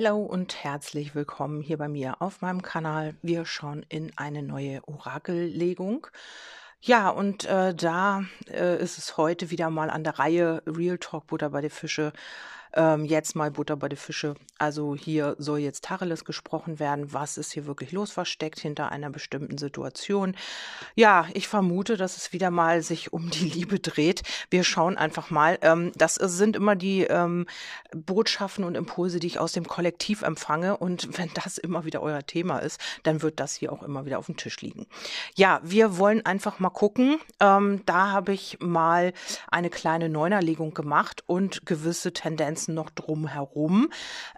Hallo und herzlich willkommen hier bei mir auf meinem Kanal. Wir schauen in eine neue Orakellegung. Ja, und äh, da äh, ist es heute wieder mal an der Reihe Real Talk Butter bei den Fische ähm, jetzt mal Butter bei den Fische. Also hier soll jetzt Tacheles gesprochen werden. Was ist hier wirklich los versteckt hinter einer bestimmten Situation? Ja, ich vermute, dass es wieder mal sich um die Liebe dreht. Wir schauen einfach mal. Ähm, das sind immer die ähm, Botschaften und Impulse, die ich aus dem Kollektiv empfange. Und wenn das immer wieder euer Thema ist, dann wird das hier auch immer wieder auf dem Tisch liegen. Ja, wir wollen einfach mal gucken. Ähm, da habe ich mal eine kleine Neunerlegung gemacht und gewisse Tendenzen Ganzen noch drumherum.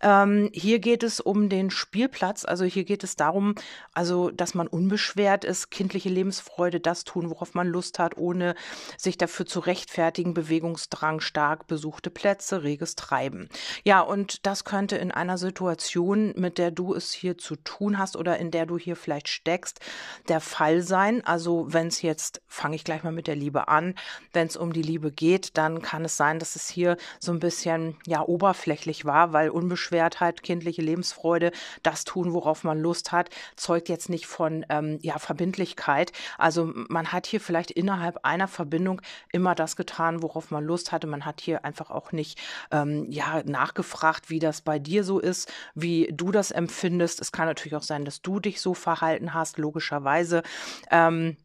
Ähm, hier geht es um den Spielplatz. Also hier geht es darum, also dass man unbeschwert ist, kindliche Lebensfreude, das tun, worauf man Lust hat, ohne sich dafür zu rechtfertigen, Bewegungsdrang, stark besuchte Plätze, reges Treiben. Ja, und das könnte in einer Situation, mit der du es hier zu tun hast oder in der du hier vielleicht steckst, der Fall sein. Also wenn es jetzt, fange ich gleich mal mit der Liebe an, wenn es um die Liebe geht, dann kann es sein, dass es hier so ein bisschen ja oberflächlich war, weil Unbeschwertheit, kindliche Lebensfreude, das tun, worauf man Lust hat, zeugt jetzt nicht von ähm, ja Verbindlichkeit. Also man hat hier vielleicht innerhalb einer Verbindung immer das getan, worauf man Lust hatte. Man hat hier einfach auch nicht ähm, ja nachgefragt, wie das bei dir so ist, wie du das empfindest. Es kann natürlich auch sein, dass du dich so verhalten hast, logischerweise. Ähm,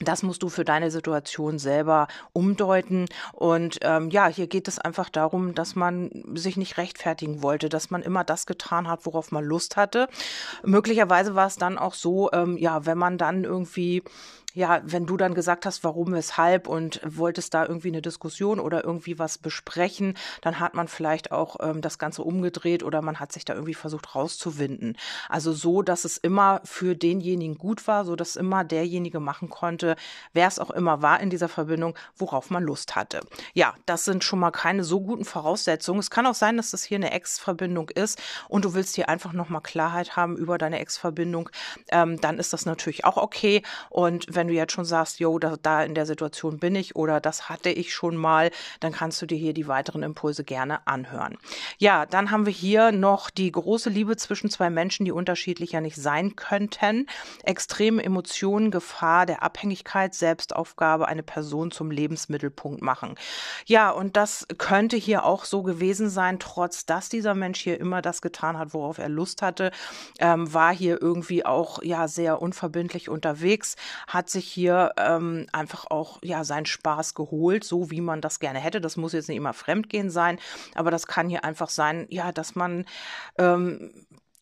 das musst du für deine Situation selber umdeuten. Und ähm, ja, hier geht es einfach darum, dass man sich nicht rechtfertigen wollte, dass man immer das getan hat, worauf man Lust hatte. Möglicherweise war es dann auch so, ähm, ja, wenn man dann irgendwie ja, wenn du dann gesagt hast, warum, weshalb und wolltest da irgendwie eine Diskussion oder irgendwie was besprechen, dann hat man vielleicht auch ähm, das Ganze umgedreht oder man hat sich da irgendwie versucht rauszuwinden. Also so, dass es immer für denjenigen gut war, so dass immer derjenige machen konnte, wer es auch immer war in dieser Verbindung, worauf man Lust hatte. Ja, das sind schon mal keine so guten Voraussetzungen. Es kann auch sein, dass das hier eine Ex-Verbindung ist und du willst hier einfach nochmal Klarheit haben über deine Ex-Verbindung. Ähm, dann ist das natürlich auch okay. Und wenn wenn du jetzt schon sagst, jo, da, da in der Situation bin ich oder das hatte ich schon mal, dann kannst du dir hier die weiteren Impulse gerne anhören. Ja, dann haben wir hier noch die große Liebe zwischen zwei Menschen, die unterschiedlicher nicht sein könnten. Extreme Emotionen, Gefahr der Abhängigkeit, Selbstaufgabe, eine Person zum Lebensmittelpunkt machen. Ja, und das könnte hier auch so gewesen sein, trotz dass dieser Mensch hier immer das getan hat, worauf er Lust hatte, ähm, war hier irgendwie auch ja sehr unverbindlich unterwegs, hat sich hier ähm, einfach auch ja seinen Spaß geholt, so wie man das gerne hätte. Das muss jetzt nicht immer Fremdgehen sein, aber das kann hier einfach sein, ja, dass man ähm,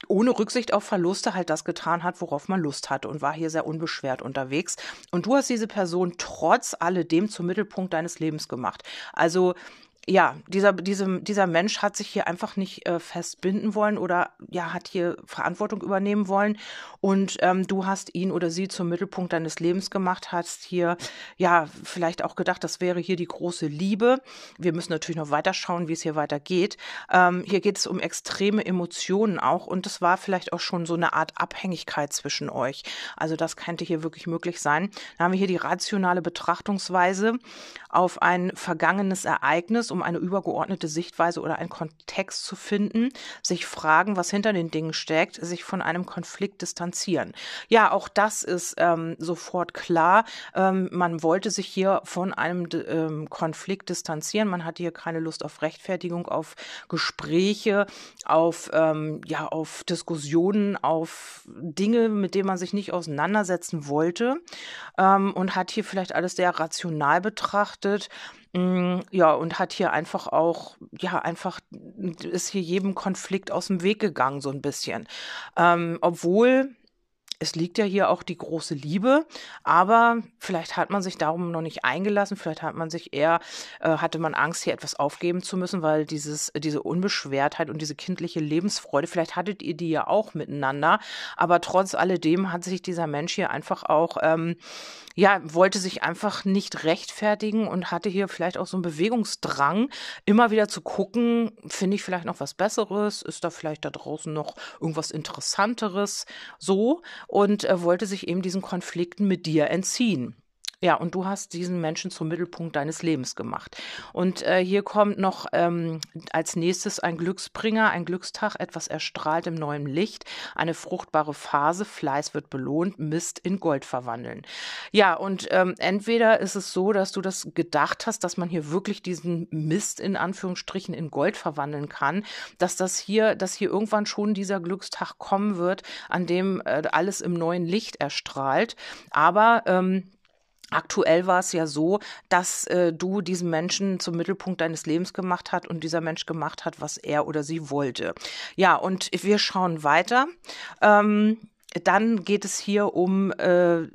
ohne Rücksicht auf Verluste halt das getan hat, worauf man Lust hatte und war hier sehr unbeschwert unterwegs. Und du hast diese Person trotz alledem zum Mittelpunkt deines Lebens gemacht. Also ja, dieser, diese, dieser Mensch hat sich hier einfach nicht äh, festbinden wollen oder ja, hat hier Verantwortung übernehmen wollen. Und ähm, du hast ihn oder sie zum Mittelpunkt deines Lebens gemacht, hast hier ja vielleicht auch gedacht, das wäre hier die große Liebe. Wir müssen natürlich noch weiter schauen, wie es hier weitergeht. Ähm, hier geht es um extreme Emotionen auch und es war vielleicht auch schon so eine Art Abhängigkeit zwischen euch. Also das könnte hier wirklich möglich sein. Dann haben wir hier die rationale Betrachtungsweise auf ein vergangenes Ereignis, um eine übergeordnete Sichtweise oder einen Kontext zu finden, sich fragen, was hinter den Dingen steckt, sich von einem Konflikt distanzieren. Ja, auch das ist ähm, sofort klar. Ähm, man wollte sich hier von einem ähm, Konflikt distanzieren. Man hatte hier keine Lust auf Rechtfertigung, auf Gespräche, auf, ähm, ja, auf Diskussionen, auf Dinge, mit denen man sich nicht auseinandersetzen wollte ähm, und hat hier vielleicht alles sehr rational betrachtet Mm, ja, und hat hier einfach auch, ja, einfach ist hier jedem Konflikt aus dem Weg gegangen, so ein bisschen. Ähm, obwohl es liegt ja hier auch die große Liebe, aber vielleicht hat man sich darum noch nicht eingelassen, vielleicht hat man sich eher, äh, hatte man Angst, hier etwas aufgeben zu müssen, weil dieses, diese Unbeschwertheit und diese kindliche Lebensfreude, vielleicht hattet ihr die ja auch miteinander, aber trotz alledem hat sich dieser Mensch hier einfach auch, ähm, ja, wollte sich einfach nicht rechtfertigen und hatte hier vielleicht auch so einen Bewegungsdrang, immer wieder zu gucken, finde ich vielleicht noch was Besseres, ist da vielleicht da draußen noch irgendwas Interessanteres, so und äh, wollte sich eben diesen Konflikten mit dir entziehen. Ja, und du hast diesen Menschen zum Mittelpunkt deines Lebens gemacht. Und äh, hier kommt noch ähm, als nächstes ein Glücksbringer, ein Glückstag, etwas erstrahlt im neuen Licht, eine fruchtbare Phase, Fleiß wird belohnt, Mist in Gold verwandeln. Ja, und ähm, entweder ist es so, dass du das gedacht hast, dass man hier wirklich diesen Mist in Anführungsstrichen in Gold verwandeln kann, dass das hier, dass hier irgendwann schon dieser Glückstag kommen wird, an dem äh, alles im neuen Licht erstrahlt. Aber ähm, Aktuell war es ja so, dass äh, du diesen Menschen zum Mittelpunkt deines Lebens gemacht hat und dieser Mensch gemacht hat, was er oder sie wollte. Ja, und wir schauen weiter. Ähm, dann geht es hier um, äh,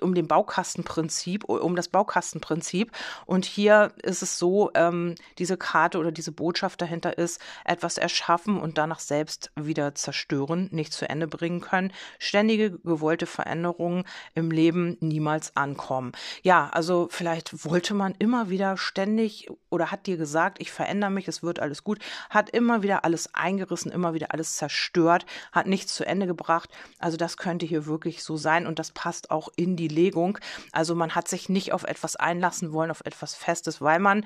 um den Baukastenprinzip, um das Baukastenprinzip. Und hier ist es so, ähm, diese Karte oder diese Botschaft dahinter ist, etwas erschaffen und danach selbst wieder zerstören, nicht zu Ende bringen können. Ständige gewollte Veränderungen im Leben niemals ankommen. Ja, also vielleicht wollte man immer wieder ständig oder hat dir gesagt, ich verändere mich, es wird alles gut, hat immer wieder alles eingerissen, immer wieder alles zerstört, hat nichts zu Ende gebracht also das könnte hier wirklich so sein und das passt auch in die Legung. Also man hat sich nicht auf etwas einlassen wollen, auf etwas Festes, weil man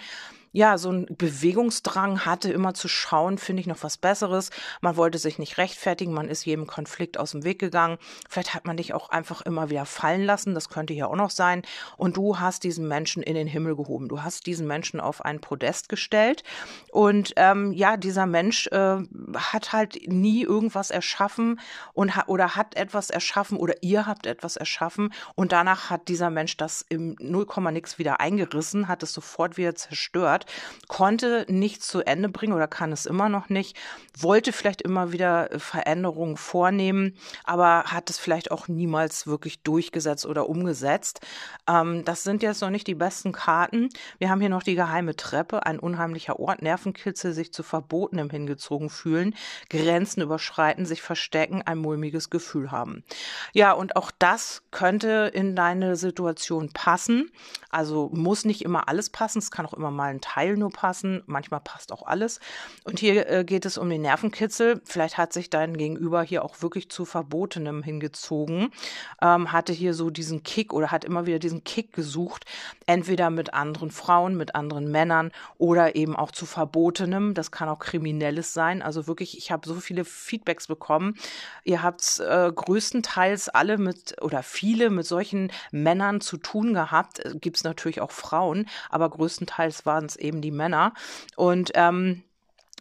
ja, so ein Bewegungsdrang hatte, immer zu schauen, finde ich noch was Besseres. Man wollte sich nicht rechtfertigen, man ist jedem Konflikt aus dem Weg gegangen. Vielleicht hat man dich auch einfach immer wieder fallen lassen, das könnte hier auch noch sein. Und du hast diesen Menschen in den Himmel gehoben. Du hast diesen Menschen auf ein Podest gestellt. Und ähm, ja, dieser Mensch äh, hat halt nie irgendwas erschaffen und ha oder hat etwas erschaffen oder ihr habt etwas erschaffen. Und danach hat dieser Mensch das im 0, nix wieder eingerissen, hat es sofort wieder zerstört konnte nichts zu Ende bringen oder kann es immer noch nicht, wollte vielleicht immer wieder äh, Veränderungen vornehmen, aber hat es vielleicht auch niemals wirklich durchgesetzt oder umgesetzt. Ähm, das sind jetzt noch nicht die besten Karten. Wir haben hier noch die geheime Treppe, ein unheimlicher Ort, Nervenkitzel, sich zu Verbotenem hingezogen fühlen, Grenzen überschreiten, sich verstecken, ein mulmiges Gefühl haben. Ja, und auch das könnte in deine Situation passen. Also muss nicht immer alles passen, es kann auch immer mal ein Teil nur passen, manchmal passt auch alles. Und hier äh, geht es um den Nervenkitzel. Vielleicht hat sich dein Gegenüber hier auch wirklich zu Verbotenem hingezogen, ähm, hatte hier so diesen Kick oder hat immer wieder diesen Kick gesucht, entweder mit anderen Frauen, mit anderen Männern oder eben auch zu Verbotenem. Das kann auch Kriminelles sein. Also wirklich, ich habe so viele Feedbacks bekommen. Ihr habt äh, größtenteils alle mit oder viele mit solchen Männern zu tun gehabt. Äh, Gibt es natürlich auch Frauen, aber größtenteils waren es eben die Männer. Und ähm,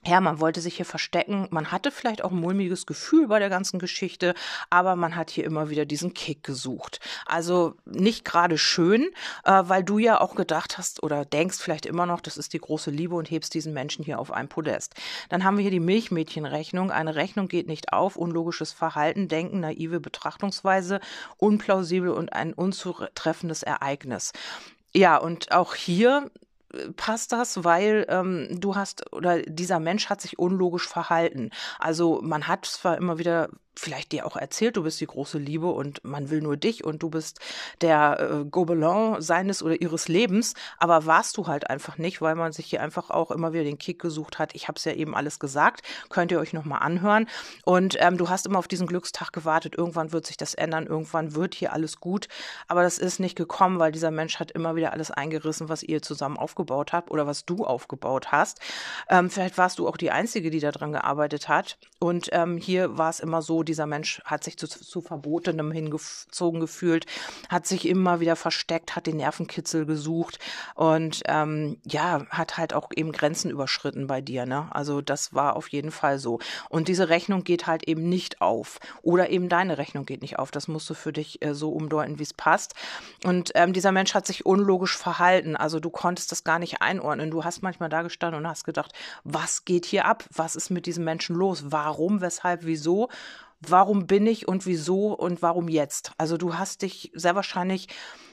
ja, man wollte sich hier verstecken. Man hatte vielleicht auch ein mulmiges Gefühl bei der ganzen Geschichte, aber man hat hier immer wieder diesen Kick gesucht. Also nicht gerade schön, äh, weil du ja auch gedacht hast oder denkst vielleicht immer noch, das ist die große Liebe und hebst diesen Menschen hier auf ein Podest. Dann haben wir hier die Milchmädchenrechnung. Eine Rechnung geht nicht auf, unlogisches Verhalten, Denken, naive Betrachtungsweise, unplausibel und ein unzutreffendes Ereignis. Ja, und auch hier passt das, weil ähm, du hast oder dieser Mensch hat sich unlogisch verhalten. Also man hat zwar immer wieder vielleicht dir auch erzählt, du bist die große Liebe und man will nur dich und du bist der äh, Gobelin seines oder ihres Lebens, aber warst du halt einfach nicht, weil man sich hier einfach auch immer wieder den Kick gesucht hat. Ich habe es ja eben alles gesagt, könnt ihr euch nochmal anhören. Und ähm, du hast immer auf diesen Glückstag gewartet, irgendwann wird sich das ändern, irgendwann wird hier alles gut, aber das ist nicht gekommen, weil dieser Mensch hat immer wieder alles eingerissen, was ihr zusammen aufgebaut habt oder was du aufgebaut hast. Ähm, vielleicht warst du auch die Einzige, die daran gearbeitet hat. Und ähm, hier war es immer so, dieser Mensch hat sich zu, zu Verbotenem hingezogen gefühlt, hat sich immer wieder versteckt, hat den Nervenkitzel gesucht und ähm, ja, hat halt auch eben Grenzen überschritten bei dir. Ne? Also das war auf jeden Fall so. Und diese Rechnung geht halt eben nicht auf. Oder eben deine Rechnung geht nicht auf. Das musst du für dich äh, so umdeuten, wie es passt. Und ähm, dieser Mensch hat sich unlogisch verhalten. Also du konntest das gar nicht einordnen. Du hast manchmal da gestanden und hast gedacht, was geht hier ab? Was ist mit diesem Menschen los? Warum, weshalb, wieso? Warum bin ich und wieso und warum jetzt? Also du hast dich sehr wahrscheinlich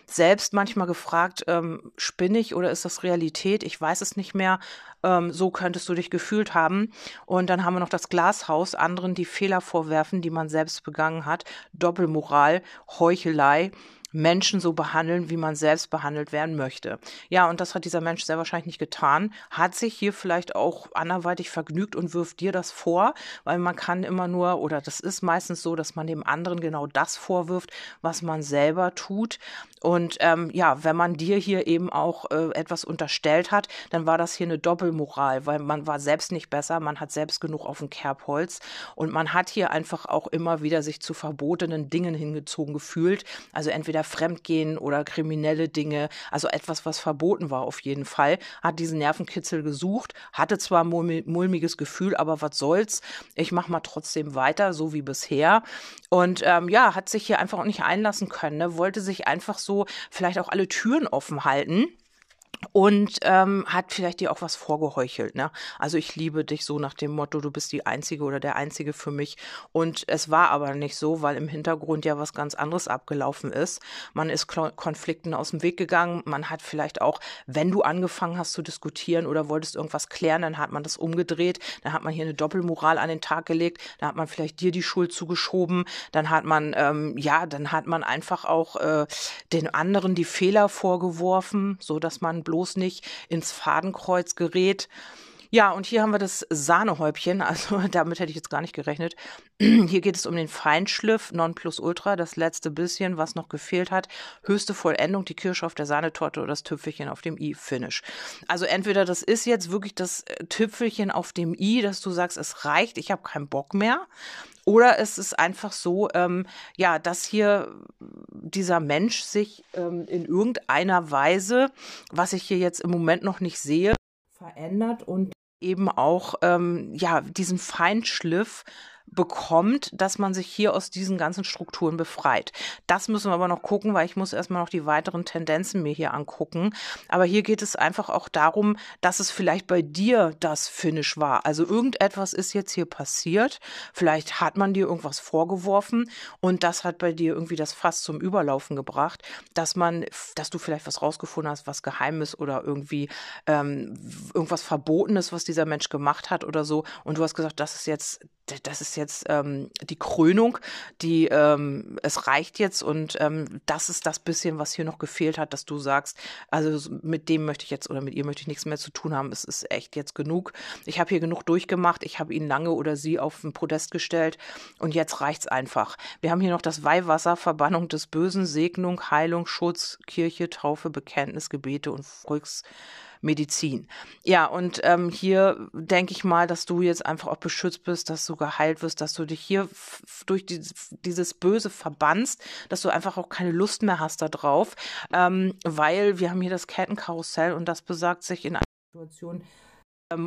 selbst manchmal gefragt, ähm, spinne ich oder ist das Realität? Ich weiß es nicht mehr. Ähm, so könntest du dich gefühlt haben. Und dann haben wir noch das Glashaus, anderen die Fehler vorwerfen, die man selbst begangen hat, Doppelmoral, Heuchelei Menschen so behandeln, wie man selbst behandelt werden möchte. Ja, und das hat dieser Mensch sehr wahrscheinlich nicht getan, hat sich hier vielleicht auch anderweitig vergnügt und wirft dir das vor, weil man kann immer nur, oder das ist meistens so, dass man dem anderen genau das vorwirft, was man selber tut. Und ähm, ja, wenn man dir hier eben auch äh, etwas unterstellt hat, dann war das hier eine Doppelmoral, weil man war selbst nicht besser, man hat selbst genug auf dem Kerbholz und man hat hier einfach auch immer wieder sich zu verbotenen Dingen hingezogen gefühlt. Also entweder entweder Fremdgehen oder kriminelle Dinge, also etwas, was verboten war auf jeden Fall, hat diesen Nervenkitzel gesucht, hatte zwar mulmiges Gefühl, aber was soll's, ich mach mal trotzdem weiter, so wie bisher. Und ähm, ja, hat sich hier einfach auch nicht einlassen können, ne? wollte sich einfach so vielleicht auch alle Türen offen halten und ähm, hat vielleicht dir auch was vorgeheuchelt. Ne? Also ich liebe dich so nach dem Motto, du bist die Einzige oder der Einzige für mich. Und es war aber nicht so, weil im Hintergrund ja was ganz anderes abgelaufen ist. Man ist Konflikten aus dem Weg gegangen. Man hat vielleicht auch, wenn du angefangen hast zu diskutieren oder wolltest irgendwas klären, dann hat man das umgedreht. Dann hat man hier eine Doppelmoral an den Tag gelegt. Dann hat man vielleicht dir die Schuld zugeschoben. Dann hat man, ähm, ja, dann hat man einfach auch äh, den anderen die Fehler vorgeworfen, so dass man bloß nicht ins Fadenkreuz gerät. Ja, und hier haben wir das Sahnehäubchen, also damit hätte ich jetzt gar nicht gerechnet. Hier geht es um den Feinschliff Nonplusultra, das letzte bisschen, was noch gefehlt hat. Höchste Vollendung, die Kirsche auf der Sahnetorte oder das Tüpfelchen auf dem i-Finish. Also entweder das ist jetzt wirklich das äh, Tüpfelchen auf dem i, dass du sagst, es reicht, ich habe keinen Bock mehr. Oder es ist einfach so, ähm, ja, dass hier dieser Mensch sich ähm, in irgendeiner Weise, was ich hier jetzt im Moment noch nicht sehe, verändert und eben auch ähm, ja diesen Feinschliff bekommt, dass man sich hier aus diesen ganzen Strukturen befreit. Das müssen wir aber noch gucken, weil ich muss erstmal noch die weiteren Tendenzen mir hier angucken. Aber hier geht es einfach auch darum, dass es vielleicht bei dir das Finish war. Also irgendetwas ist jetzt hier passiert. Vielleicht hat man dir irgendwas vorgeworfen und das hat bei dir irgendwie das Fass zum Überlaufen gebracht, dass man, dass du vielleicht was rausgefunden hast, was Geheimes oder irgendwie ähm, irgendwas Verbotenes, was dieser Mensch gemacht hat oder so. Und du hast gesagt, das ist jetzt das ist jetzt ähm, die Krönung, die ähm, es reicht jetzt und ähm, das ist das bisschen, was hier noch gefehlt hat, dass du sagst, also mit dem möchte ich jetzt oder mit ihr möchte ich nichts mehr zu tun haben. Es ist echt jetzt genug. Ich habe hier genug durchgemacht. Ich habe ihn lange oder sie auf den Podest gestellt und jetzt reicht's einfach. Wir haben hier noch das Weihwasser, Verbannung des Bösen, Segnung, Heilung, Schutz, Kirche, Taufe, Bekenntnis, Gebete und Volks Medizin. Ja, und ähm, hier denke ich mal, dass du jetzt einfach auch beschützt bist, dass du geheilt wirst, dass du dich hier durch dieses, dieses Böse verbannst, dass du einfach auch keine Lust mehr hast darauf, ähm, weil wir haben hier das Kettenkarussell und das besagt sich in einer Situation,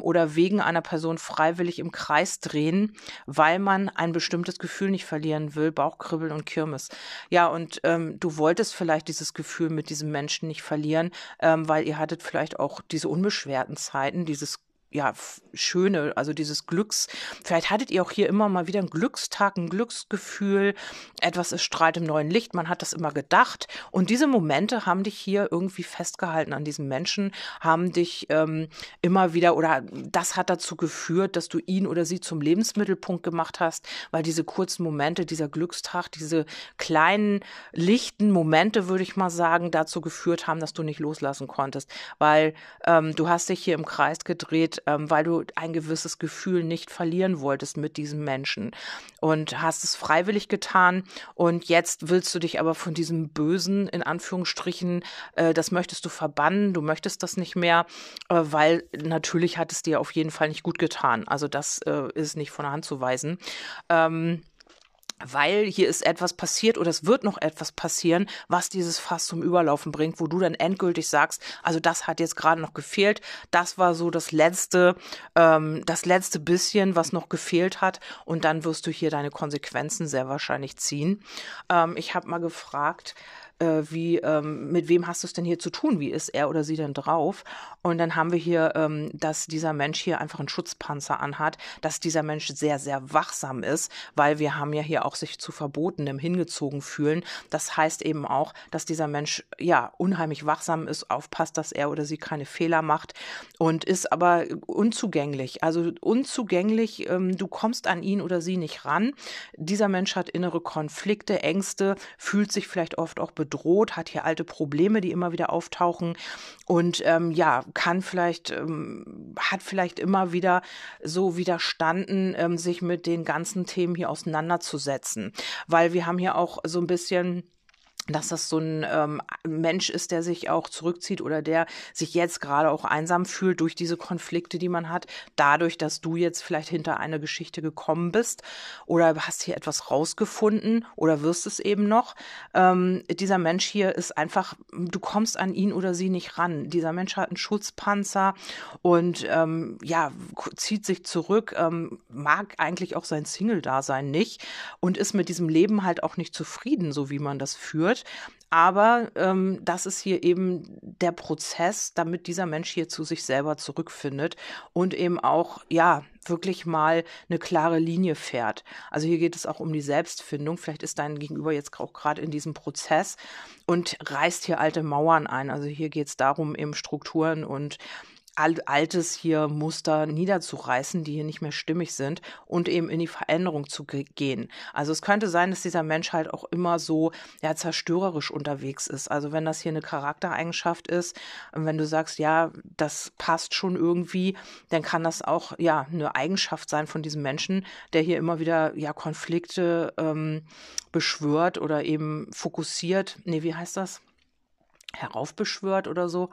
oder wegen einer Person freiwillig im Kreis drehen, weil man ein bestimmtes Gefühl nicht verlieren will, Bauchkribbeln und Kirmes. Ja, und ähm, du wolltest vielleicht dieses Gefühl mit diesem Menschen nicht verlieren, ähm, weil ihr hattet vielleicht auch diese unbeschwerten Zeiten, dieses ja, schöne, also dieses Glücks. Vielleicht hattet ihr auch hier immer mal wieder einen Glückstag, ein Glücksgefühl, etwas ist strahlt im neuen Licht, man hat das immer gedacht. Und diese Momente haben dich hier irgendwie festgehalten an diesem Menschen, haben dich ähm, immer wieder, oder das hat dazu geführt, dass du ihn oder sie zum Lebensmittelpunkt gemacht hast, weil diese kurzen Momente, dieser Glückstag, diese kleinen, lichten Momente, würde ich mal sagen, dazu geführt haben, dass du nicht loslassen konntest. Weil ähm, du hast dich hier im Kreis gedreht, ähm, weil du ein gewisses Gefühl nicht verlieren wolltest mit diesem Menschen und hast es freiwillig getan und jetzt willst du dich aber von diesem Bösen in Anführungsstrichen, äh, das möchtest du verbannen, du möchtest das nicht mehr, äh, weil natürlich hat es dir auf jeden Fall nicht gut getan. Also das äh, ist nicht von der Hand zu weisen. Ähm, weil hier ist etwas passiert oder es wird noch etwas passieren, was dieses Fass zum Überlaufen bringt, wo du dann endgültig sagst, also das hat jetzt gerade noch gefehlt, das war so das letzte, ähm, das letzte bisschen, was noch gefehlt hat und dann wirst du hier deine Konsequenzen sehr wahrscheinlich ziehen. Ähm, ich habe mal gefragt, äh, wie, ähm, mit wem hast du es denn hier zu tun? Wie ist er oder sie denn drauf? Und dann haben wir hier, ähm, dass dieser Mensch hier einfach einen Schutzpanzer anhat, dass dieser Mensch sehr, sehr wachsam ist, weil wir haben ja hier auch sich zu Verbotenem hingezogen fühlen. Das heißt eben auch, dass dieser Mensch ja unheimlich wachsam ist, aufpasst, dass er oder sie keine Fehler macht und ist aber unzugänglich. Also unzugänglich, ähm, du kommst an ihn oder sie nicht ran. Dieser Mensch hat innere Konflikte, Ängste, fühlt sich vielleicht oft auch bedroht bedroht, hat hier alte Probleme, die immer wieder auftauchen und ähm, ja, kann vielleicht, ähm, hat vielleicht immer wieder so widerstanden, ähm, sich mit den ganzen Themen hier auseinanderzusetzen. Weil wir haben hier auch so ein bisschen dass das so ein ähm, Mensch ist, der sich auch zurückzieht oder der sich jetzt gerade auch einsam fühlt durch diese Konflikte, die man hat, dadurch, dass du jetzt vielleicht hinter eine Geschichte gekommen bist oder hast hier etwas rausgefunden oder wirst es eben noch. Ähm, dieser Mensch hier ist einfach, du kommst an ihn oder sie nicht ran. Dieser Mensch hat einen Schutzpanzer und ähm, ja, zieht sich zurück, ähm, mag eigentlich auch sein Single-Dasein nicht und ist mit diesem Leben halt auch nicht zufrieden, so wie man das führt wird. Aber ähm, das ist hier eben der Prozess, damit dieser Mensch hier zu sich selber zurückfindet und eben auch, ja, wirklich mal eine klare Linie fährt. Also hier geht es auch um die Selbstfindung. Vielleicht ist dein Gegenüber jetzt auch gerade in diesem Prozess und reißt hier alte Mauern ein. Also hier geht es darum, eben Strukturen und Altes hier Muster niederzureißen, die hier nicht mehr stimmig sind und eben in die Veränderung zu gehen. Also es könnte sein, dass dieser Mensch halt auch immer so ja zerstörerisch unterwegs ist. Also wenn das hier eine Charaktereigenschaft ist, wenn du sagst, ja, das passt schon irgendwie, dann kann das auch ja eine Eigenschaft sein von diesem Menschen, der hier immer wieder ja Konflikte ähm, beschwört oder eben fokussiert. Nee, wie heißt das? Heraufbeschwört oder so.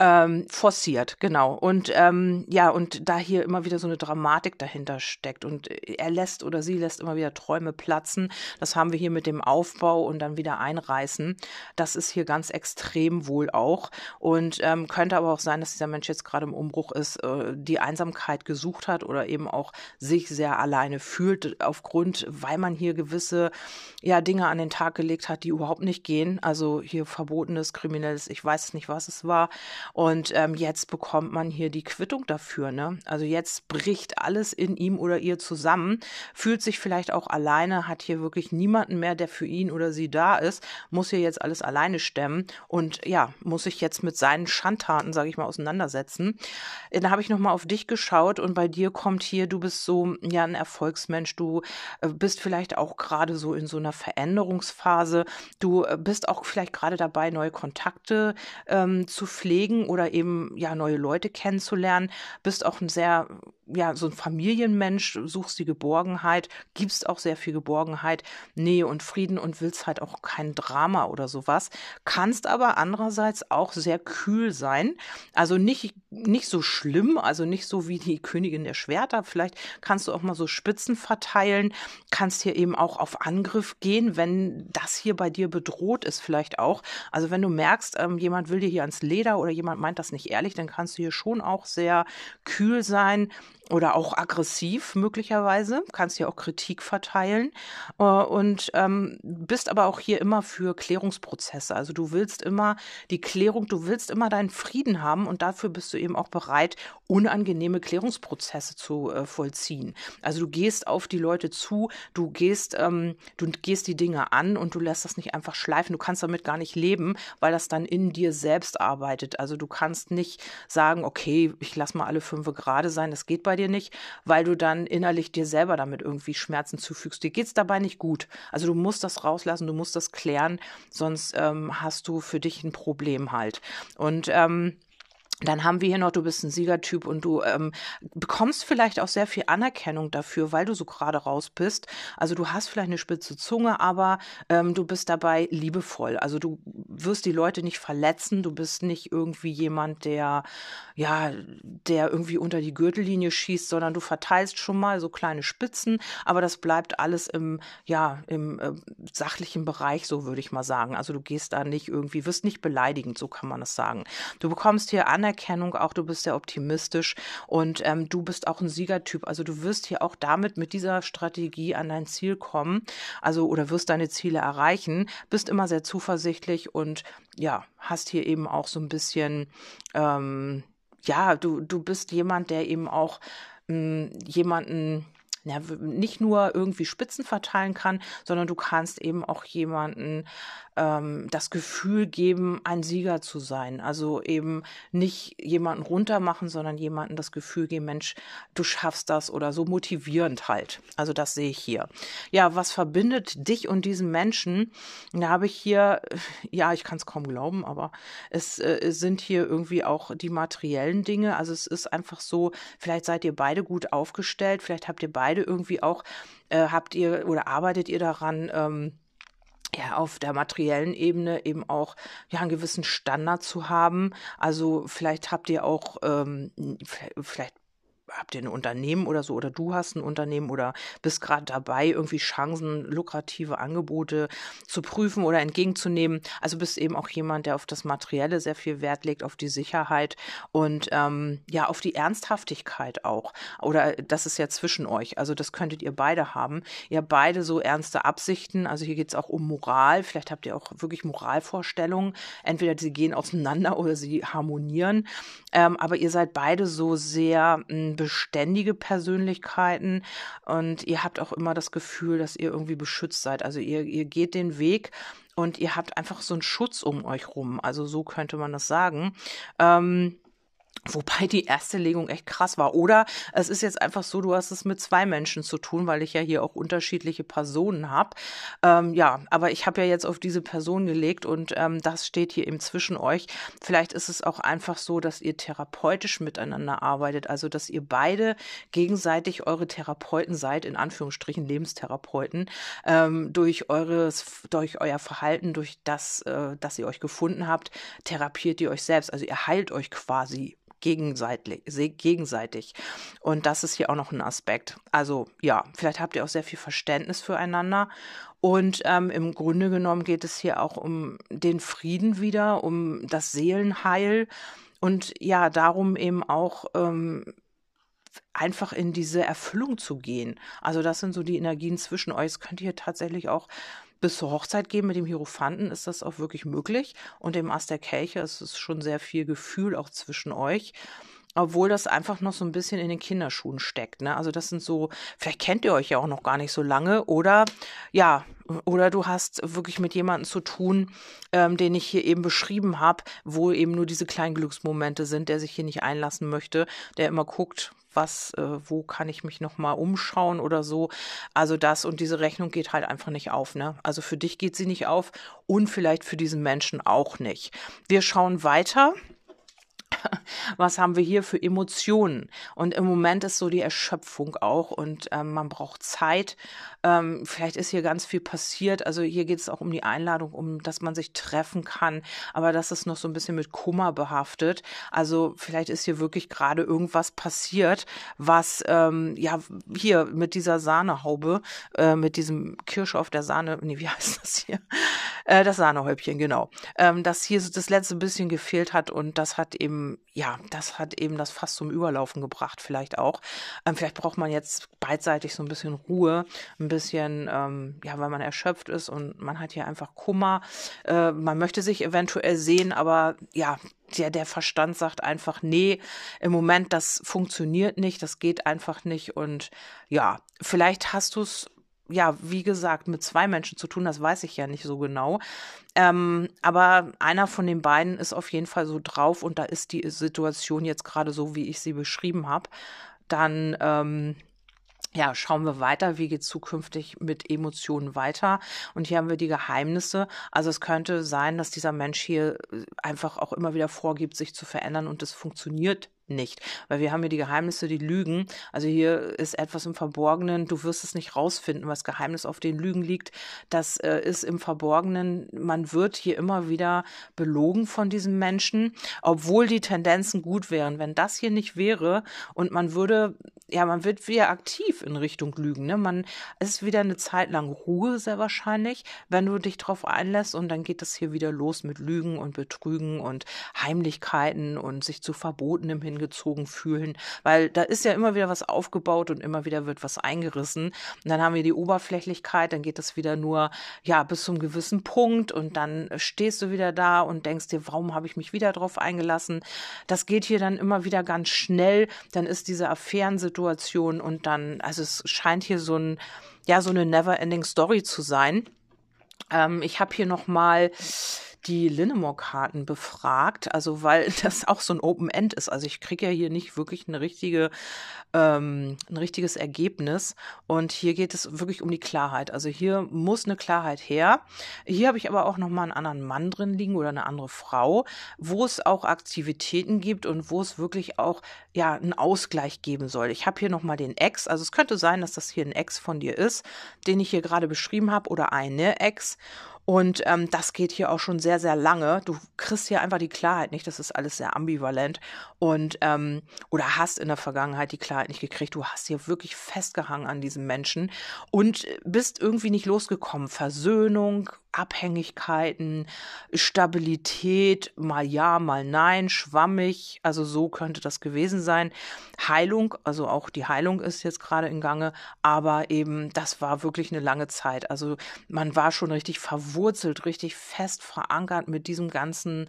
Ähm, forciert, genau. Und ähm, ja, und da hier immer wieder so eine Dramatik dahinter steckt und er lässt oder sie lässt immer wieder Träume platzen. Das haben wir hier mit dem Aufbau und dann wieder einreißen. Das ist hier ganz extrem wohl auch. Und ähm, könnte aber auch sein, dass dieser Mensch jetzt gerade im Umbruch ist, äh, die Einsamkeit gesucht hat oder eben auch sich sehr alleine fühlt, aufgrund, weil man hier gewisse ja, Dinge an den Tag gelegt hat, die überhaupt nicht gehen. Also hier verbotenes, kriminelles, ich weiß nicht, was es war. Und ähm, jetzt bekommt man hier die Quittung dafür. Ne? Also jetzt bricht alles in ihm oder ihr zusammen, fühlt sich vielleicht auch alleine, hat hier wirklich niemanden mehr, der für ihn oder sie da ist, muss hier jetzt alles alleine stemmen und ja, muss sich jetzt mit seinen Schandtaten, sage ich mal, auseinandersetzen. Dann habe ich nochmal auf dich geschaut und bei dir kommt hier, du bist so ja ein Erfolgsmensch, du äh, bist vielleicht auch gerade so in so einer Veränderungsphase, du äh, bist auch vielleicht gerade dabei, neue Kontakte ähm, zu pflegen oder eben ja neue Leute kennenzulernen, bist auch ein sehr ja, so ein Familienmensch, suchst die Geborgenheit, gibst auch sehr viel Geborgenheit, Nähe und Frieden und willst halt auch kein Drama oder sowas, kannst aber andererseits auch sehr kühl sein, also nicht, nicht so schlimm, also nicht so wie die Königin der Schwerter, vielleicht kannst du auch mal so Spitzen verteilen, kannst hier eben auch auf Angriff gehen, wenn das hier bei dir bedroht ist vielleicht auch, also wenn du merkst, ähm, jemand will dir hier ans Leder oder jemand meint das nicht ehrlich, dann kannst du hier schon auch sehr kühl sein, oder auch aggressiv möglicherweise, kannst hier auch Kritik verteilen äh, und ähm, bist aber auch hier immer für Klärungsprozesse. Also du willst immer die Klärung, du willst immer deinen Frieden haben und dafür bist du eben auch bereit, unangenehme Klärungsprozesse zu äh, vollziehen. Also du gehst auf die Leute zu, du gehst, ähm, du gehst die Dinge an und du lässt das nicht einfach schleifen. Du kannst damit gar nicht leben, weil das dann in dir selbst arbeitet. Also du kannst nicht sagen, okay, ich lass mal alle fünf gerade sein. Das geht bei dir nicht, weil du dann innerlich dir selber damit irgendwie Schmerzen zufügst. Dir geht's dabei nicht gut. Also du musst das rauslassen, du musst das klären, sonst ähm, hast du für dich ein Problem halt. Und ähm, dann haben wir hier noch, du bist ein Siegertyp und du ähm, bekommst vielleicht auch sehr viel Anerkennung dafür, weil du so gerade raus bist. Also du hast vielleicht eine spitze Zunge, aber ähm, du bist dabei liebevoll. Also du wirst die Leute nicht verletzen. Du bist nicht irgendwie jemand, der ja, der irgendwie unter die Gürtellinie schießt, sondern du verteilst schon mal so kleine Spitzen, aber das bleibt alles im ja im äh, sachlichen Bereich, so würde ich mal sagen. Also du gehst da nicht irgendwie, wirst nicht beleidigend, so kann man es sagen. Du bekommst hier Anerkennung Anerkennung, auch du bist sehr optimistisch und ähm, du bist auch ein Siegertyp. Also du wirst hier auch damit mit dieser Strategie an dein Ziel kommen, also oder wirst deine Ziele erreichen, bist immer sehr zuversichtlich und ja, hast hier eben auch so ein bisschen, ähm, ja, du, du bist jemand, der eben auch mh, hm, jemanden ja, nicht nur irgendwie Spitzen verteilen kann, sondern du kannst eben auch jemanden ähm, das Gefühl geben, ein Sieger zu sein. Also eben nicht jemanden runtermachen, sondern jemanden das Gefühl geben, Mensch, du schaffst das oder so motivierend halt. Also das sehe ich hier. Ja, was verbindet dich und diesen Menschen? Da habe ich hier, ja, ich kann es kaum glauben, aber es äh, sind hier irgendwie auch die materiellen Dinge. Also es ist einfach so, vielleicht seid ihr beide gut aufgestellt, vielleicht habt ihr beide irgendwie auch, äh, habt ihr oder arbeitet ihr daran, ähm, ja, auf der materiellen Ebene eben auch ja einen gewissen Standard zu haben. Also vielleicht habt ihr auch ähm, vielleicht habt ihr ein Unternehmen oder so oder du hast ein Unternehmen oder bist gerade dabei, irgendwie Chancen, lukrative Angebote zu prüfen oder entgegenzunehmen. Also bist eben auch jemand, der auf das Materielle sehr viel Wert legt, auf die Sicherheit und ähm, ja, auf die Ernsthaftigkeit auch. Oder das ist ja zwischen euch. Also das könntet ihr beide haben. Ihr habt beide so ernste Absichten. Also hier geht es auch um Moral. Vielleicht habt ihr auch wirklich Moralvorstellungen. Entweder sie gehen auseinander oder sie harmonieren. Ähm, aber ihr seid beide so sehr hm, beständige Persönlichkeiten und ihr habt auch immer das Gefühl, dass ihr irgendwie beschützt seid. Also ihr, ihr geht den Weg und ihr habt einfach so einen Schutz um euch rum. Also so könnte man das sagen. Ähm, Wobei die erste Legung echt krass war. Oder es ist jetzt einfach so, du hast es mit zwei Menschen zu tun, weil ich ja hier auch unterschiedliche Personen habe. Ähm, ja, aber ich habe ja jetzt auf diese Person gelegt und ähm, das steht hier eben zwischen euch. Vielleicht ist es auch einfach so, dass ihr therapeutisch miteinander arbeitet, also dass ihr beide gegenseitig eure Therapeuten seid, in Anführungsstrichen Lebenstherapeuten, ähm, durch eures, durch euer Verhalten, durch das, äh, dass ihr euch gefunden habt, therapiert ihr euch selbst. Also ihr heilt euch quasi gegenseitig, gegenseitig. Und das ist hier auch noch ein Aspekt. Also ja, vielleicht habt ihr auch sehr viel Verständnis füreinander. Und ähm, im Grunde genommen geht es hier auch um den Frieden wieder, um das Seelenheil und ja, darum eben auch ähm, einfach in diese Erfüllung zu gehen. Also das sind so die Energien zwischen euch. Es könnte hier tatsächlich auch bis zur Hochzeit gehen mit dem Hierophanten ist das auch wirklich möglich. Und dem Ast der Kelche ist es schon sehr viel Gefühl auch zwischen euch obwohl das einfach noch so ein bisschen in den Kinderschuhen steckt. Ne? Also das sind so, vielleicht kennt ihr euch ja auch noch gar nicht so lange oder ja, oder du hast wirklich mit jemandem zu tun, ähm, den ich hier eben beschrieben habe, wo eben nur diese kleinen Glücksmomente sind, der sich hier nicht einlassen möchte, der immer guckt, was, äh, wo kann ich mich nochmal umschauen oder so. Also das und diese Rechnung geht halt einfach nicht auf, ne? Also für dich geht sie nicht auf und vielleicht für diesen Menschen auch nicht. Wir schauen weiter was haben wir hier für Emotionen? Und im Moment ist so die Erschöpfung auch und ähm, man braucht Zeit. Ähm, vielleicht ist hier ganz viel passiert. Also hier geht es auch um die Einladung, um dass man sich treffen kann, aber das ist noch so ein bisschen mit Kummer behaftet. Also vielleicht ist hier wirklich gerade irgendwas passiert, was ähm, ja hier mit dieser Sahnehaube, äh, mit diesem Kirsch auf der Sahne, nee, wie heißt das hier? Äh, das Sahnehäubchen, genau. Ähm, das hier so das letzte bisschen gefehlt hat und das hat eben, ja, das hat eben das fast zum Überlaufen gebracht, vielleicht auch. Ähm, vielleicht braucht man jetzt beidseitig so ein bisschen Ruhe, ein bisschen, ähm, ja, weil man erschöpft ist und man hat hier einfach Kummer. Äh, man möchte sich eventuell sehen, aber ja, der, der Verstand sagt einfach, nee, im Moment, das funktioniert nicht, das geht einfach nicht. Und ja, vielleicht hast du es ja, wie gesagt, mit zwei Menschen zu tun, das weiß ich ja nicht so genau. Ähm, aber einer von den beiden ist auf jeden Fall so drauf und da ist die Situation jetzt gerade so, wie ich sie beschrieben habe. Dann ähm, ja, schauen wir weiter, wie geht zukünftig mit Emotionen weiter. Und hier haben wir die Geheimnisse. Also es könnte sein, dass dieser Mensch hier äh, einfach auch immer wieder vorgibt, sich zu verändern und es funktioniert nicht. Weil wir haben hier die Geheimnisse, die Lügen. Also hier ist etwas im Verborgenen. Du wirst es nicht rausfinden, was Geheimnis auf den Lügen liegt. Das äh, ist im Verborgenen. Man wird hier immer wieder belogen von diesem Menschen, obwohl die Tendenzen gut wären. Wenn das hier nicht wäre und man würde, ja, man wird wieder aktiv in Richtung Lügen. Ne? Man ist wieder eine Zeit lang Ruhe, sehr wahrscheinlich, wenn du dich darauf einlässt und dann geht es hier wieder los mit Lügen und Betrügen und Heimlichkeiten und sich zu verbotenem hin angezogen fühlen, weil da ist ja immer wieder was aufgebaut und immer wieder wird was eingerissen. Und dann haben wir die Oberflächlichkeit, dann geht das wieder nur, ja, bis zum gewissen Punkt und dann stehst du wieder da und denkst dir, warum habe ich mich wieder drauf eingelassen? Das geht hier dann immer wieder ganz schnell. Dann ist diese Affärensituation Situation und dann, also es scheint hier so ein, ja, so eine never-ending Story zu sein. Ähm, ich habe hier noch mal die Linnemore-Karten befragt, also weil das auch so ein Open End ist. Also ich kriege ja hier nicht wirklich eine richtige, ähm, ein richtiges Ergebnis. Und hier geht es wirklich um die Klarheit. Also hier muss eine Klarheit her. Hier habe ich aber auch nochmal einen anderen Mann drin liegen oder eine andere Frau, wo es auch Aktivitäten gibt und wo es wirklich auch ja einen Ausgleich geben soll. Ich habe hier nochmal den Ex. Also es könnte sein, dass das hier ein Ex von dir ist, den ich hier gerade beschrieben habe oder eine Ex. Und ähm, das geht hier auch schon sehr, sehr lange. Du kriegst hier einfach die Klarheit nicht. Das ist alles sehr ambivalent. Und ähm, oder hast in der Vergangenheit die Klarheit nicht gekriegt. Du hast hier wirklich festgehangen an diesem Menschen und bist irgendwie nicht losgekommen. Versöhnung, Abhängigkeiten, Stabilität, mal ja, mal nein, schwammig, also so könnte das gewesen sein. Heilung, also auch die Heilung ist jetzt gerade in Gange, aber eben das war wirklich eine lange Zeit. Also man war schon richtig verwurzelt, richtig fest verankert mit diesem ganzen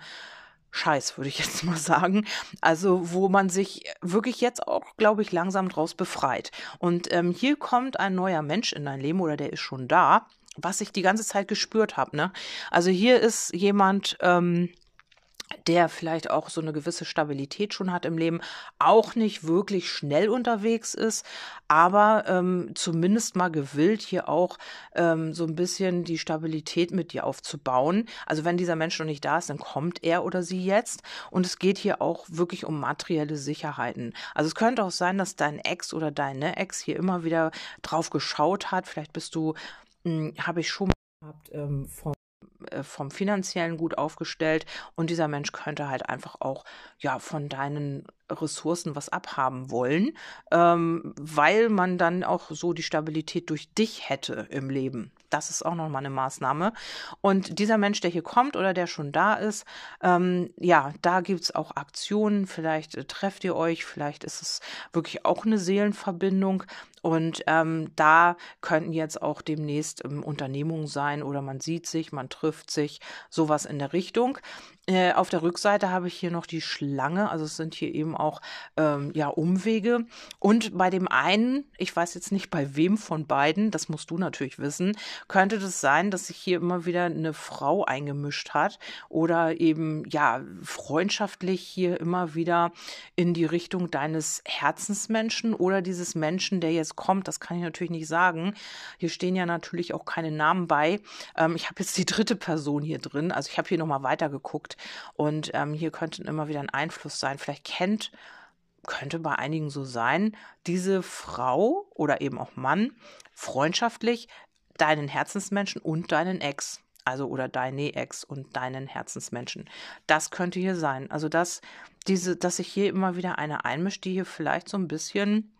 Scheiß, würde ich jetzt mal sagen. Also, wo man sich wirklich jetzt auch, glaube ich, langsam draus befreit. Und ähm, hier kommt ein neuer Mensch in dein Leben oder der ist schon da was ich die ganze Zeit gespürt habe. Ne? Also hier ist jemand, ähm, der vielleicht auch so eine gewisse Stabilität schon hat im Leben, auch nicht wirklich schnell unterwegs ist, aber ähm, zumindest mal gewillt, hier auch ähm, so ein bisschen die Stabilität mit dir aufzubauen. Also wenn dieser Mensch noch nicht da ist, dann kommt er oder sie jetzt. Und es geht hier auch wirklich um materielle Sicherheiten. Also es könnte auch sein, dass dein Ex oder deine Ex hier immer wieder drauf geschaut hat. Vielleicht bist du habe ich schon mal gehabt, ähm, vom, äh, vom finanziellen gut aufgestellt und dieser Mensch könnte halt einfach auch ja von deinen Ressourcen was abhaben wollen, ähm, weil man dann auch so die Stabilität durch dich hätte im Leben. Das ist auch nochmal eine Maßnahme. Und dieser Mensch, der hier kommt oder der schon da ist, ähm, ja, da gibt es auch Aktionen. Vielleicht äh, trefft ihr euch, vielleicht ist es wirklich auch eine Seelenverbindung. Und ähm, da könnten jetzt auch demnächst ähm, Unternehmungen sein oder man sieht sich, man trifft sich, sowas in der Richtung. Äh, auf der Rückseite habe ich hier noch die Schlange, also es sind hier eben auch ähm, ja Umwege. Und bei dem einen, ich weiß jetzt nicht bei wem von beiden, das musst du natürlich wissen, könnte das sein, dass sich hier immer wieder eine Frau eingemischt hat oder eben ja freundschaftlich hier immer wieder in die Richtung deines Herzensmenschen oder dieses Menschen, der jetzt kommt. Das kann ich natürlich nicht sagen. Hier stehen ja natürlich auch keine Namen bei. Ähm, ich habe jetzt die dritte Person hier drin, also ich habe hier noch mal weiter geguckt und ähm, hier könnte immer wieder ein Einfluss sein. Vielleicht kennt, könnte bei einigen so sein, diese Frau oder eben auch Mann freundschaftlich deinen Herzensmenschen und deinen Ex. Also oder deine Ex und deinen Herzensmenschen. Das könnte hier sein. Also dass diese, dass sich hier immer wieder eine einmischt, die hier vielleicht so ein bisschen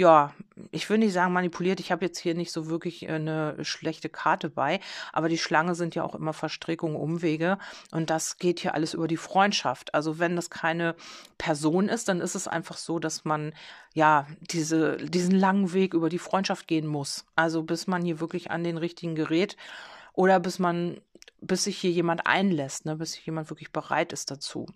ja, ich würde nicht sagen manipuliert. Ich habe jetzt hier nicht so wirklich äh, eine schlechte Karte bei, aber die Schlange sind ja auch immer Verstrickungen, Umwege und das geht hier alles über die Freundschaft. Also wenn das keine Person ist, dann ist es einfach so, dass man ja diese, diesen langen Weg über die Freundschaft gehen muss. Also bis man hier wirklich an den richtigen gerät oder bis man, bis sich hier jemand einlässt, ne, bis sich jemand wirklich bereit ist dazu.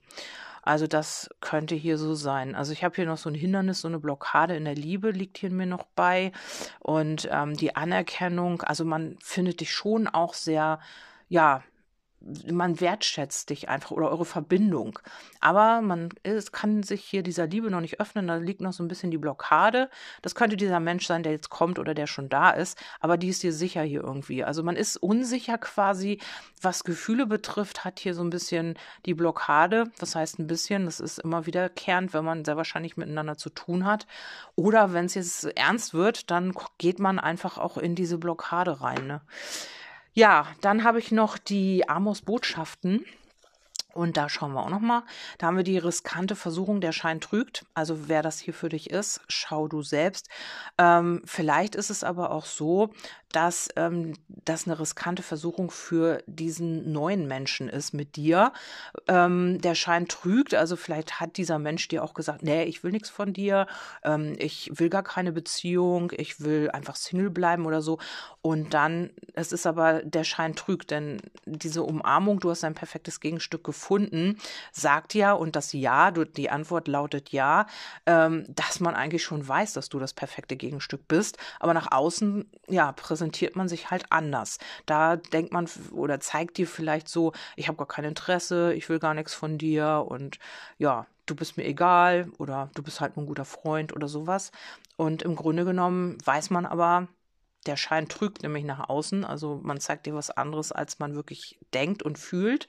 Also das könnte hier so sein. Also ich habe hier noch so ein Hindernis, so eine Blockade in der Liebe liegt hier mir noch bei. Und ähm, die Anerkennung, also man findet dich schon auch sehr, ja, man wertschätzt dich einfach oder eure Verbindung. Aber man es kann sich hier dieser Liebe noch nicht öffnen, da liegt noch so ein bisschen die Blockade. Das könnte dieser Mensch sein, der jetzt kommt oder der schon da ist, aber die ist hier sicher hier irgendwie. Also man ist unsicher quasi, was Gefühle betrifft, hat hier so ein bisschen die Blockade. Das heißt ein bisschen, das ist immer wiederkehrend, wenn man sehr wahrscheinlich miteinander zu tun hat. Oder wenn es jetzt ernst wird, dann geht man einfach auch in diese Blockade rein. Ne? Ja, dann habe ich noch die Amos-Botschaften. Und da schauen wir auch nochmal. Da haben wir die riskante Versuchung, der Schein trügt. Also wer das hier für dich ist, schau du selbst. Ähm, vielleicht ist es aber auch so, dass ähm, das eine riskante Versuchung für diesen neuen Menschen ist mit dir. Ähm, der Schein trügt, also vielleicht hat dieser Mensch dir auch gesagt, nee, ich will nichts von dir, ähm, ich will gar keine Beziehung, ich will einfach Single bleiben oder so. Und dann, es ist aber, der Schein trügt, denn diese Umarmung, du hast ein perfektes Gegenstück gefunden, sagt ja, und das Ja, die Antwort lautet Ja, ähm, dass man eigentlich schon weiß, dass du das perfekte Gegenstück bist, aber nach außen, ja, präsentiert man sich halt anders. Da denkt man oder zeigt dir vielleicht so, ich habe gar kein Interesse, ich will gar nichts von dir und ja, du bist mir egal oder du bist halt nur ein guter Freund oder sowas. Und im Grunde genommen weiß man aber, der Schein trügt nämlich nach außen, also man zeigt dir was anderes, als man wirklich denkt und fühlt.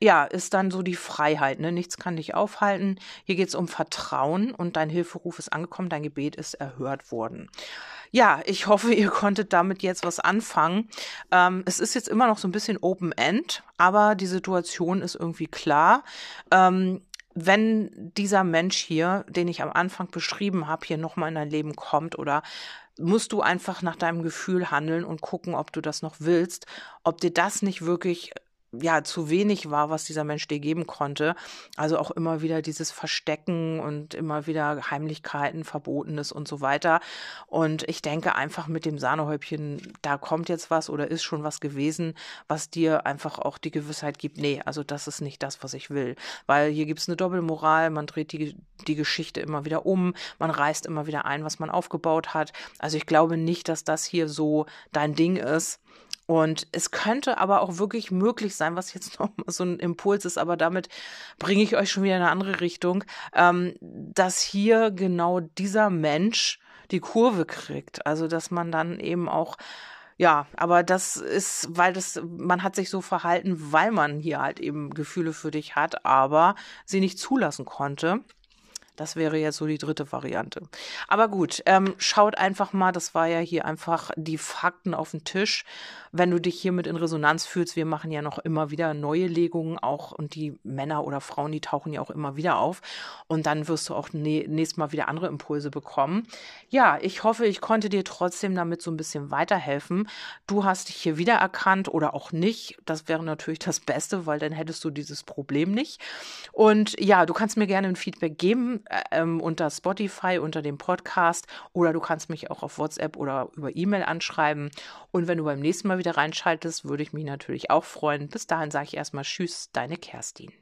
Ja, ist dann so die Freiheit, ne? Nichts kann dich aufhalten. Hier geht es um Vertrauen und dein Hilferuf ist angekommen, dein Gebet ist erhört worden. Ja, ich hoffe, ihr konntet damit jetzt was anfangen. Ähm, es ist jetzt immer noch so ein bisschen Open-End, aber die Situation ist irgendwie klar. Ähm, wenn dieser Mensch hier, den ich am Anfang beschrieben habe, hier nochmal in dein Leben kommt oder musst du einfach nach deinem Gefühl handeln und gucken, ob du das noch willst, ob dir das nicht wirklich ja zu wenig war, was dieser Mensch dir geben konnte. Also auch immer wieder dieses Verstecken und immer wieder Heimlichkeiten, Verbotenes und so weiter. Und ich denke einfach mit dem Sahnehäubchen, da kommt jetzt was oder ist schon was gewesen, was dir einfach auch die Gewissheit gibt, nee, also das ist nicht das, was ich will. Weil hier gibt es eine Doppelmoral, man dreht die, die Geschichte immer wieder um, man reißt immer wieder ein, was man aufgebaut hat. Also ich glaube nicht, dass das hier so dein Ding ist. Und es könnte aber auch wirklich möglich sein, was jetzt noch so ein Impuls ist, aber damit bringe ich euch schon wieder in eine andere Richtung, ähm, dass hier genau dieser Mensch die Kurve kriegt. Also, dass man dann eben auch ja, aber das ist, weil das, man hat sich so verhalten, weil man hier halt eben Gefühle für dich hat, aber sie nicht zulassen konnte. Das wäre jetzt so die dritte Variante. Aber gut, ähm, schaut einfach mal, das war ja hier einfach die Fakten auf den Tisch. Wenn du dich hiermit in Resonanz fühlst, wir machen ja noch immer wieder neue Legungen auch und die Männer oder Frauen, die tauchen ja auch immer wieder auf. Und dann wirst du auch nächstes Mal wieder andere Impulse bekommen. Ja, ich hoffe, ich konnte dir trotzdem damit so ein bisschen weiterhelfen. Du hast dich hier wiedererkannt oder auch nicht. Das wäre natürlich das Beste, weil dann hättest du dieses Problem nicht. Und ja, du kannst mir gerne ein Feedback geben ähm, unter Spotify, unter dem Podcast oder du kannst mich auch auf WhatsApp oder über E-Mail anschreiben. Und wenn du beim nächsten Mal wieder reinschaltest, würde ich mich natürlich auch freuen. Bis dahin sage ich erstmal Tschüss, deine Kerstin.